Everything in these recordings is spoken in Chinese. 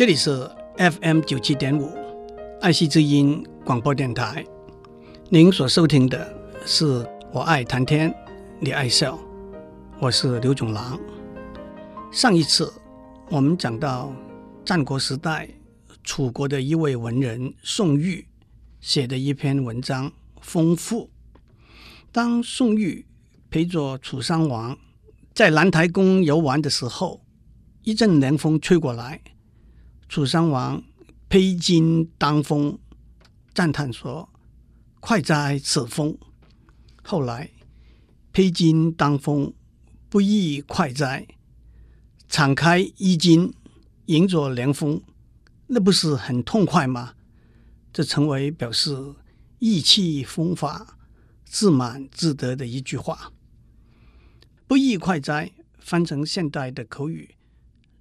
这里是 FM 九七点五爱惜之音广播电台。您所收听的是我爱谈天，你爱笑，我是刘总郎。上一次我们讲到战国时代楚国的一位文人宋玉写的一篇文章《风赋》。当宋玉陪着楚襄王在兰台宫游玩的时候，一阵凉风吹过来，楚襄王披荆当风，赞叹说：“快哉此风！”后来“披荆当风，不亦快哉”，敞开衣襟迎着凉风，那不是很痛快吗？这成为表示意气风发。自满自得的一句话，“不亦快哉”翻成现代的口语，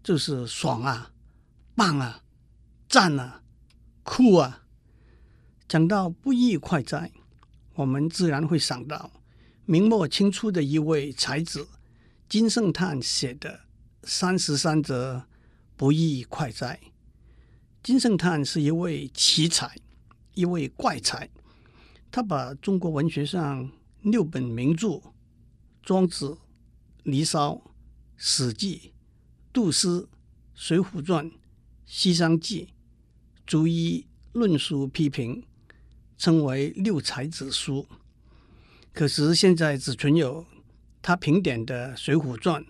就是爽啊、棒啊、赞啊、酷啊。讲到“不亦快哉”，我们自然会想到明末清初的一位才子金圣叹写的《三十三则不亦快哉》。金圣叹是一位奇才，一位怪才。他把中国文学上六本名著《庄子》《离骚》《史记》《杜诗》《水浒传》《西厢记》逐一论述批评，称为六才子书。可是现在只存有他评点的《水浒传》，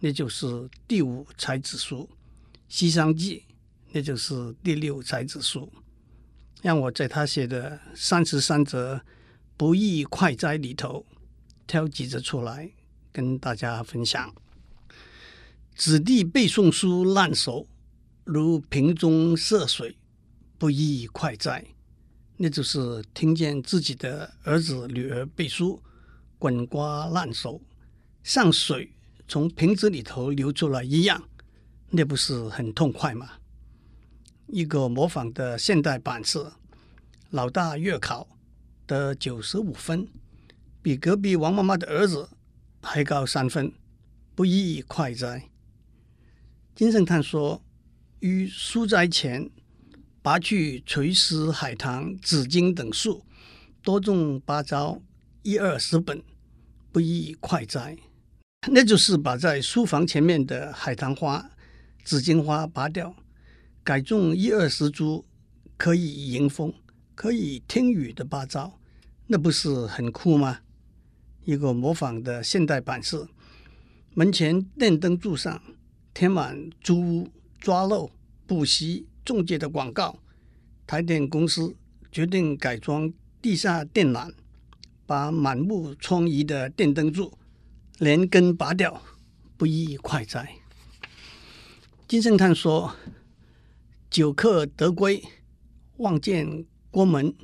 那就是第五才子书；《西厢记》，那就是第六才子书。让我在他写的三十三则不亦快哉里头挑几则出来跟大家分享。子弟背诵书烂熟，如瓶中涉水，不亦快哉。那就是听见自己的儿子女儿背书，滚瓜烂熟，像水从瓶子里头流出来一样，那不是很痛快吗？一个模仿的现代版是：老大月考得九十五分，比隔壁王妈妈的儿子还高三分，不亦快哉？金圣叹说：“于书斋前拔去垂丝、海棠、紫荆等树，多种芭蕉一二十本，不亦快哉？”那就是把在书房前面的海棠花、紫荆花拔掉。改种一二十株可以迎风、可以听雨的芭蕉，那不是很酷吗？一个模仿的现代版式：门前电灯柱上贴满租屋、抓漏、补习、中介的广告。台电公司决定改装地下电缆，把满目疮痍的电灯柱连根拔掉，不亦快哉？金圣叹说。久客得归，望见郭门，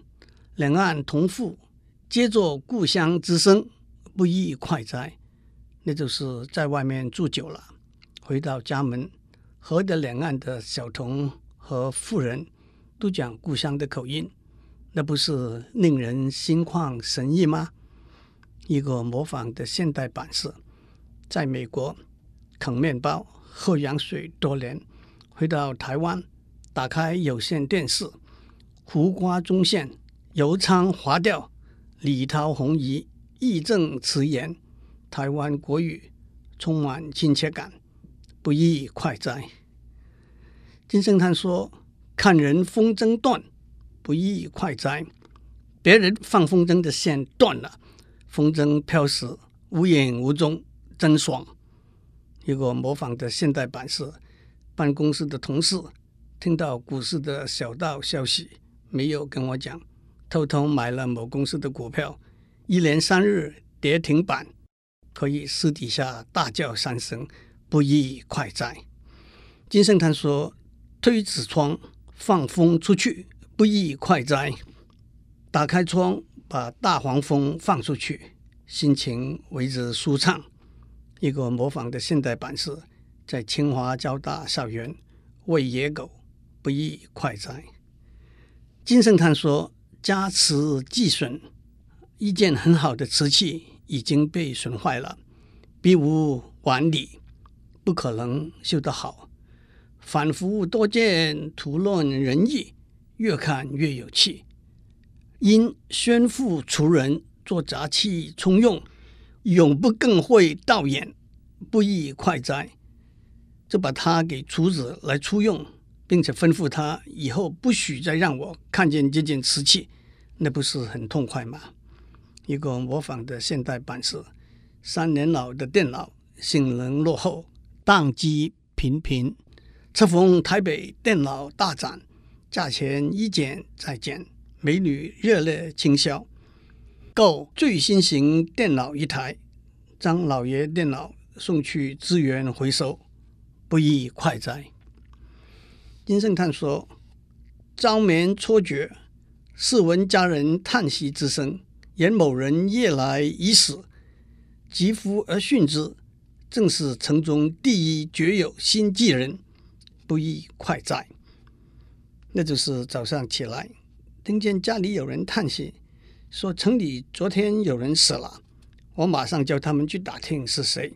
两岸同复，皆作故乡之声，不亦快哉？那就是在外面住久了，回到家门，河的两岸的小童和妇人都讲故乡的口音，那不是令人心旷神怡吗？一个模仿的现代版是，在美国啃面包、喝羊水多年，回到台湾。打开有线电视，胡瓜中线，油仓滑调，李涛红衣，义正辞严，台湾国语充满亲切感，不亦快哉？金圣叹说：“看人风筝断，不亦快哉？别人放风筝的线断了，风筝飘时无影无踪，真爽。”一个模仿的现代版是办公室的同事。听到股市的小道消息，没有跟我讲，偷偷买了某公司的股票，一连三日跌停板，可以私底下大叫三声，不亦快哉？金圣叹说：“推纸窗放风出去，不亦快哉？打开窗把大黄蜂放出去，心情为之舒畅。”一个模仿的现代版是，在清华交大校园喂野狗。不亦快哉？金圣叹说：“家瓷既损，一件很好的瓷器已经被损坏了，必无完履，不可能修得好。反复多见，图论人意，越看越有趣。因宣父厨人作杂器充用，永不更会道演，不亦快哉！就把他给厨子来出用，并且吩咐他以后不许再让我看见这件瓷器，那不是很痛快吗？一个模仿的现代版是：三年老的电脑，性能落后，宕机频频。恰逢台北电脑大展，价钱一减再减，美女热烈倾销，购最新型电脑一台，将老爷电脑送去资源回收，不亦快哉？金圣叹说：“朝眠错觉，试闻家人叹息之声。”言某人夜来已死，疾呼而讯之，正是城中第一绝有心计人，不亦快哉？那就是早上起来，听见家里有人叹息，说城里昨天有人死了，我马上叫他们去打听是谁，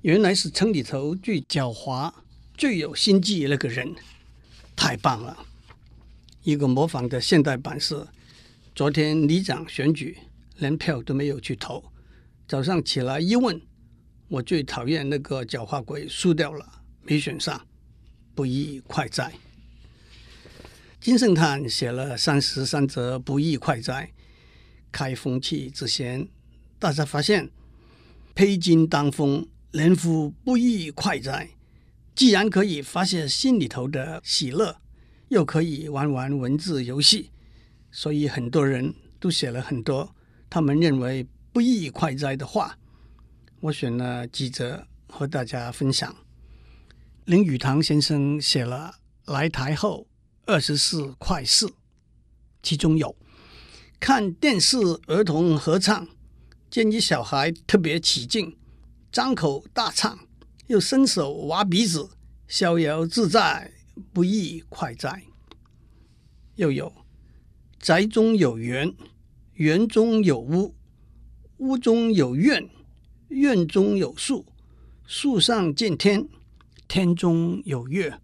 原来是城里头最狡猾、最有心计那个人，太棒了！一个模仿的现代版是。昨天里长选举，连票都没有去投。早上起来一问，我最讨厌那个狡猾鬼输掉了，没选上，不亦快哉？金圣叹写了三十三则不亦快哉，开风气之先，大家发现披荆当风，人夫不亦快哉。既然可以发泄心里头的喜乐，又可以玩玩文字游戏。所以很多人都写了很多他们认为不亦快哉的话，我选了几则和大家分享。林语堂先生写了《来台后二十四快事》，其中有看电视儿童合唱，见一小孩特别起劲，张口大唱，又伸手挖鼻子，逍遥自在，不亦快哉。又有。宅中有园，园中有屋，屋中有院，院中有树，树上见天，天中有月，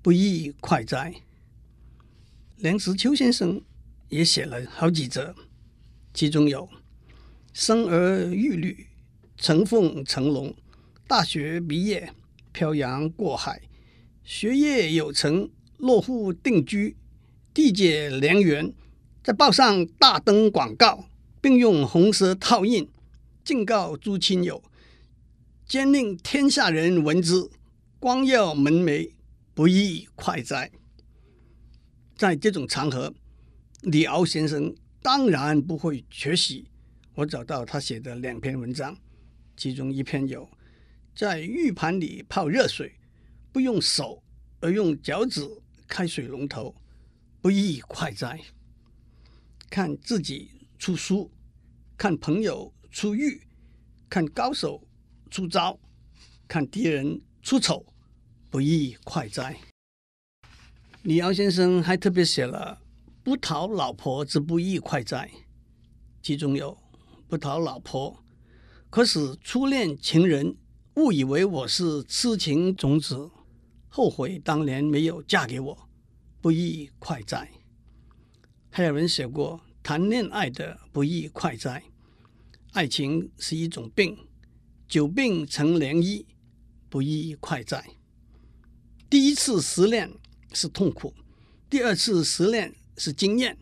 不亦快哉？梁实秋先生也写了好几则，其中有生儿育女，成凤成龙，大学毕业，漂洋过海，学业有成，落户定居，缔结良缘。在报上大登广告，并用红色套印，敬告诸亲友，兼令天下人闻之，光耀门楣，不亦快哉？在这种场合，李敖先生当然不会缺席。我找到他写的两篇文章，其中一篇有在浴盘里泡热水，不用手而用脚趾开水龙头，不亦快哉？看自己出书，看朋友出狱，看高手出招，看敌人出丑，不亦快哉？李敖先生还特别写了“不讨老婆之不亦快哉”，其中有“不讨老婆，可使初恋情人误以为我是痴情种子，后悔当年没有嫁给我，不亦快哉？”还有人写过谈恋爱的不亦快哉？爱情是一种病，久病成良医，不易快哉？第一次失恋是痛苦，第二次失恋是经验，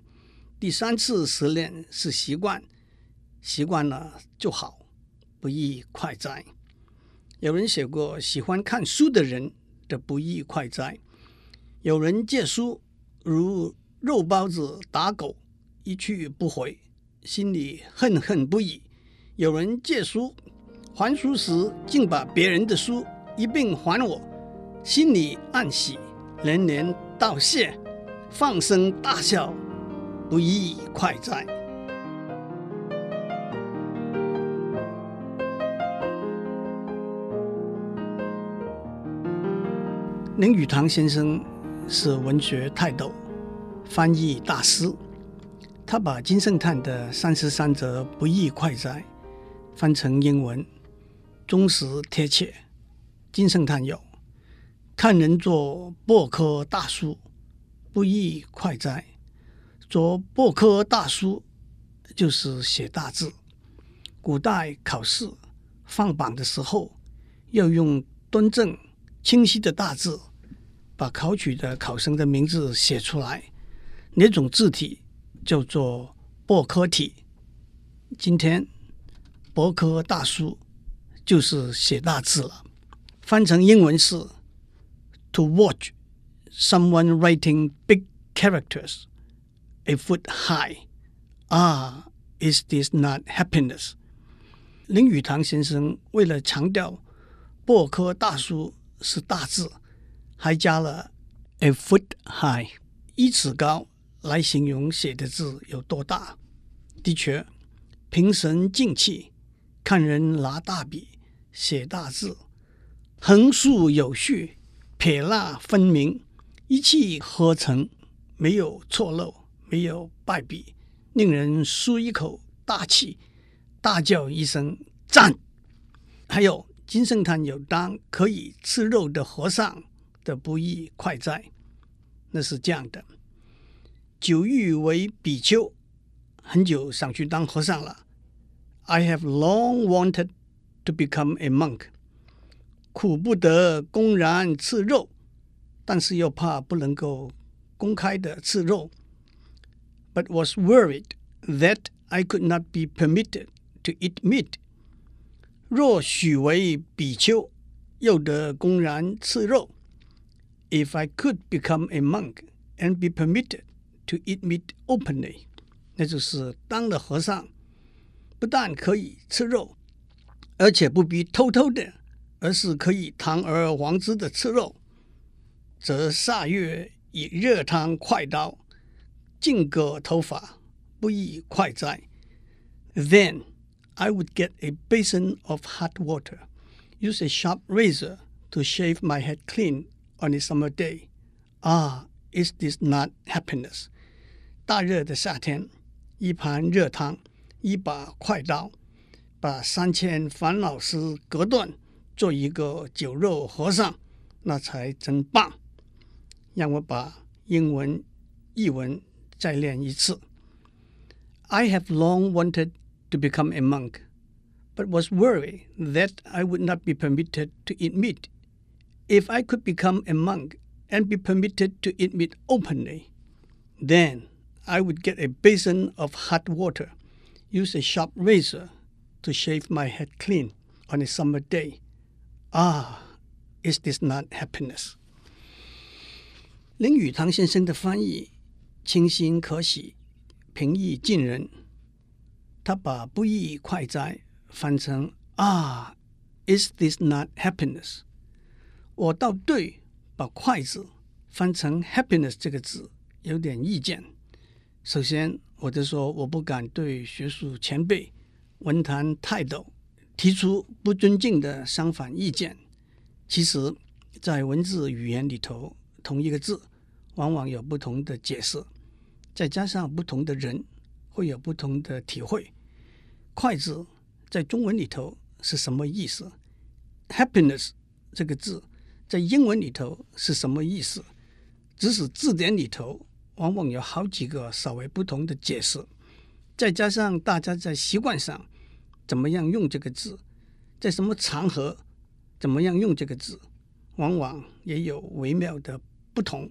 第三次失恋是习惯，习惯了就好，不易快哉？有人写过喜欢看书的人的不易快哉？有人借书如。肉包子打狗，一去不回，心里恨恨不已。有人借书还书时，竟把别人的书一并还我，心里暗喜，连连道谢，放声大笑，不亦快哉？林语堂先生是文学泰斗。翻译大师，他把金圣叹的三十三则不亦快哉翻成英文，忠实贴切。金圣叹有看人做博科大书，不亦快哉？做博科大书就是写大字。古代考试放榜的时候，要用端正清晰的大字，把考取的考生的名字写出来。那种字体叫做薄科体。今天博科大叔就是写大字了，翻成英文是 To watch someone writing big characters a foot high. Ah, is this not happiness? 林语堂先生为了强调博科大叔是大字，还加了 a foot high 一尺高来形容写的字有多大。的确，平神静气，看人拿大笔写大字，横竖有序，撇捺分明，一气呵成，没有错漏，没有败笔，令人舒一口大气。大叫一声赞！还有金圣叹有当可以吃肉的和尚的不亦快哉？那是这样的：久欲为比丘，很久想去当和尚了。I have long wanted to become a monk，苦不得公然吃肉，但是又怕不能够公开的吃肉。But was worried that I could not be permitted。To eat meat，若许为比丘，又得公然吃肉。If I could become a monk and be permitted to eat meat openly，那就是当了和尚， 不但可以吃肉，而且不必偷偷的，而是可以堂而皇之的吃肉，则刹月以热汤快刀，尽割头发，不亦快哉？Then I would get a basin of hot water, use a sharp razor to shave my head clean on a summer day. Ah, is this not happiness? 大热的夏天，一盘热汤，一把快刀，把三千烦恼丝割断，做一个酒肉和尚，那才真棒。让我把英文译文再练一次。I have long wanted to become a monk, but was worried that I would not be permitted to eat meat. If I could become a monk and be permitted to eat meat openly, then I would get a basin of hot water, use a sharp razor to shave my head clean on a summer day. Ah, is this not happiness? 林语堂先生的翻译清新可喜，平易近人。他把“不亦快哉”翻成“啊，Is this not happiness？” 我倒对把“快”字翻成 “happiness” 这个字有点意见。首先， 或者说我不敢对学术前辈、文坛泰斗提出不尊敬的相反意见。其实，在文字语言里头，同一个字往往有不同的解释，再加上不同的人。会有不同的体会。快字在中文里头是什么意思？Happiness 这个字在英文里头是什么意思？即使字典里头往往有好几个稍微不同的解释，再加上大家在习惯上怎么样用这个字，在什么场合怎么样用这个字，往往也有微妙的不同。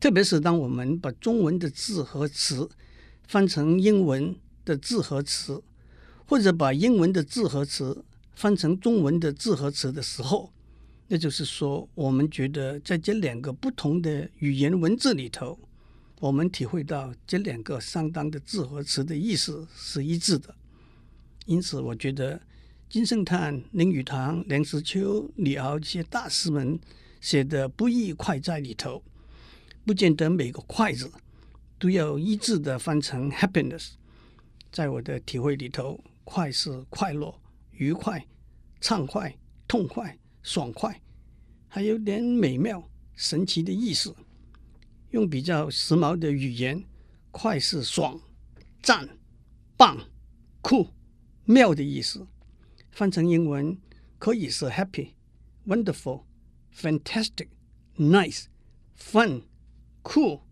特别是当我们把中文的字和词翻成英文的字和词，或者把英文的字和词翻成中文的字和词的时候，那就是说，我们觉得在这两个不同的语言文字里头，我们体会到这两个相当的字和词的意思是一致的。因此，我觉得金圣叹、林语堂、梁实秋、李敖这些大师们写的“不亦快哉”里头，不见得每个“快”字。都要一致的翻成 happiness，在我的体会里头，快是快乐、愉快、畅快、痛快、爽快，还有点美妙、神奇的意思。用比较时髦的语言，快是爽、赞、棒、酷、妙的意思。翻成英文可以是 happy、wonderful、fantastic、nice、fun、cool。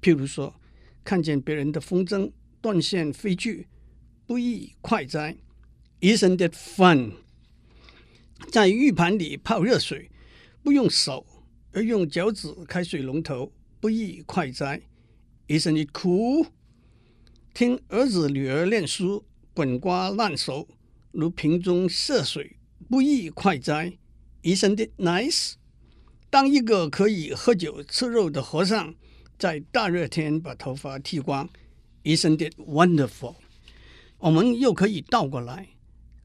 譬如说，看见别人的风筝断线飞去，不亦快哉？Isn't it fun？在浴盘里泡热水，不用手而用脚趾开水龙头，不亦快哉？Isn't it cool？听儿子女儿念书，滚瓜烂熟，如瓶中射水，不亦快哉？Isn't it nice？当一个可以喝酒吃肉的和尚，在大热天把头发剃光，Isn't it wonderful？我们又可以倒过来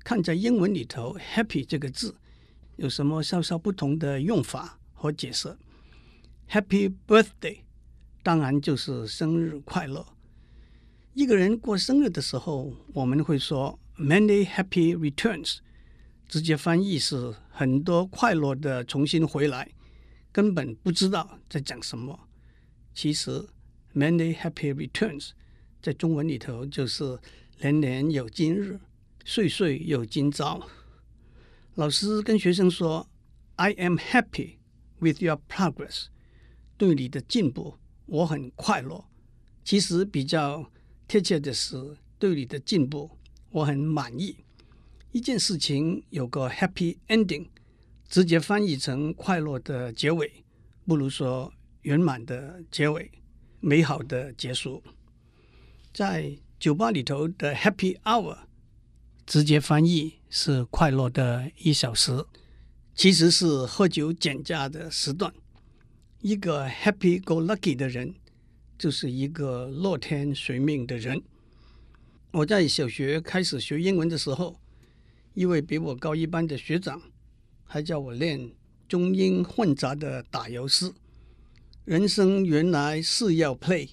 看，在英文里头，“happy” 这个字有什么稍稍不同的用法和解释？Happy birthday，当然就是生日快乐。一个人过生日的时候，我们会说 “many happy returns”，直接翻译是很多快乐的重新回来，根本不知道在讲什么。其实，many happy returns 在中文里头就是年年有今日，岁岁有今朝。老师跟学生说：“I am happy with your progress。”对你的进步，我很快乐。其实比较贴切的是，对你的进步，我很满意。一件事情有个 happy ending，直接翻译成快乐的结尾，不如说。圆满的结尾，美好的结束。在酒吧里头的 Happy Hour，直接翻译是快乐的一小时，其实是喝酒减价的时段。一个 Happy Go Lucky 的人，就是一个乐天随命的人。我在小学开始学英文的时候，一位比我高一班的学长，还叫我练中英混杂的打油诗。人生原来是要 play，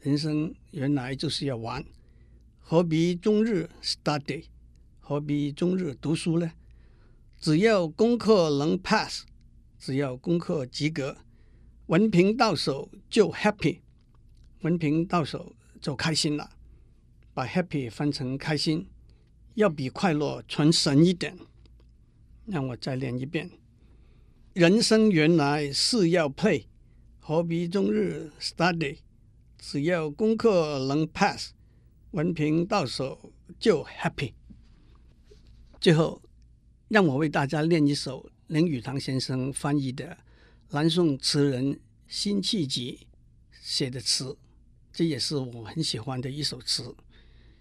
人生原来就是要玩，何必终日 study？何必终日读书呢？只要功课能 pass，只要功课及格，文凭到手就 happy，文凭到手就开心了。把 happy 翻成开心，要比快乐纯神一点。让我再练一遍：人生原来是要 play。何必终日 study？只要功课能 pass，文凭到手就 happy。最后，让我为大家练一首林语堂先生翻译的南宋词人辛弃疾写的词，这也是我很喜欢的一首词。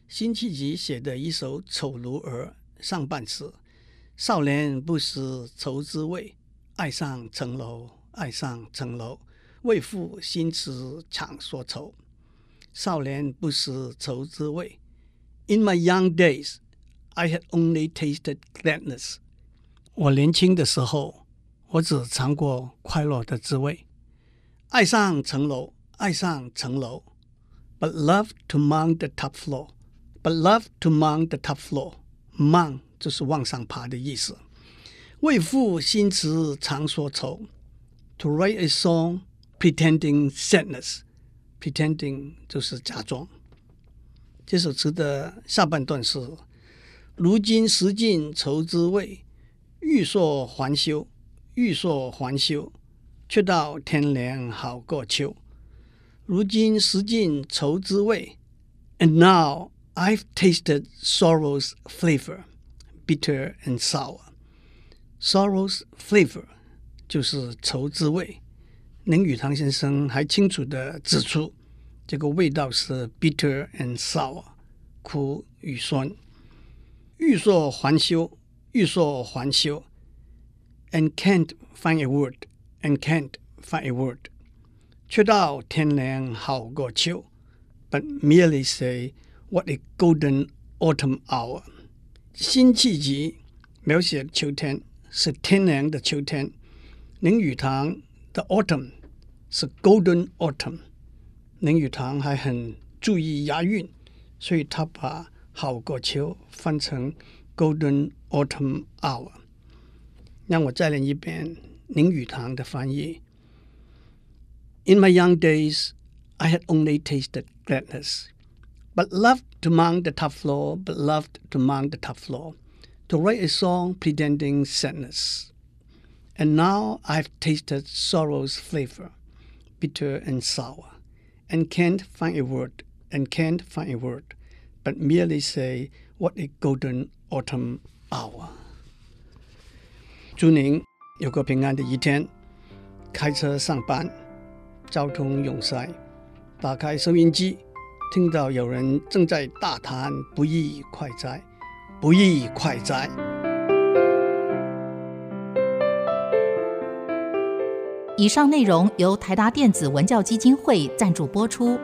辛弃疾写的一首《丑奴儿》上半词：少年不识愁滋味，爱上层楼，爱上层楼。为赋新词强说愁，少年不识愁滋味。In my young days, I had only tasted gladness。我年轻的时候，我只尝过快乐的滋味。爱上层楼，爱上层楼。But love to mount the top floor. But love to mount the top floor. Mount 就是往上爬的意思。为赋新词强说愁。To write a song. Pretending sadness，pretending 就是假装。这首词的下半段是：如今识尽愁滋味，欲说还休，欲说还休，却道天凉好过秋。如今识尽愁滋味，And now I've tasted sorrow's flavor, bitter and sour. Sorrow's flavor 就是愁滋味。林语堂先生还清楚地指出，这个味道是 bitter and sour，苦与酸。欲说还休，欲说还休 ，and can't find a word，and can't find a word，却道天凉好过秋，but merely say what a golden autumn hour。辛弃疾描写秋天是天凉的秋天，林语堂。The autumn 是 golden autumn，林语堂还很注意押韵，所以他把好过秋翻成 golden autumn hour。 让我再念一遍林语堂的翻译：In my young days, I had only tasted gladness, but loved to mount the top floor, but loved to mount the top floor, to write a song pretending sadness. And now I've tasted sorrow's flavor, bitter and sour, and can't find a word, and can't find a word, but merely say what a golden autumn hour. 祝您有个平安的一天。开车上班，交通拥塞，打开收音机，听到有人正在大谈不易快哉，不易快哉。以上内容由台达电子文教基金会赞助播出。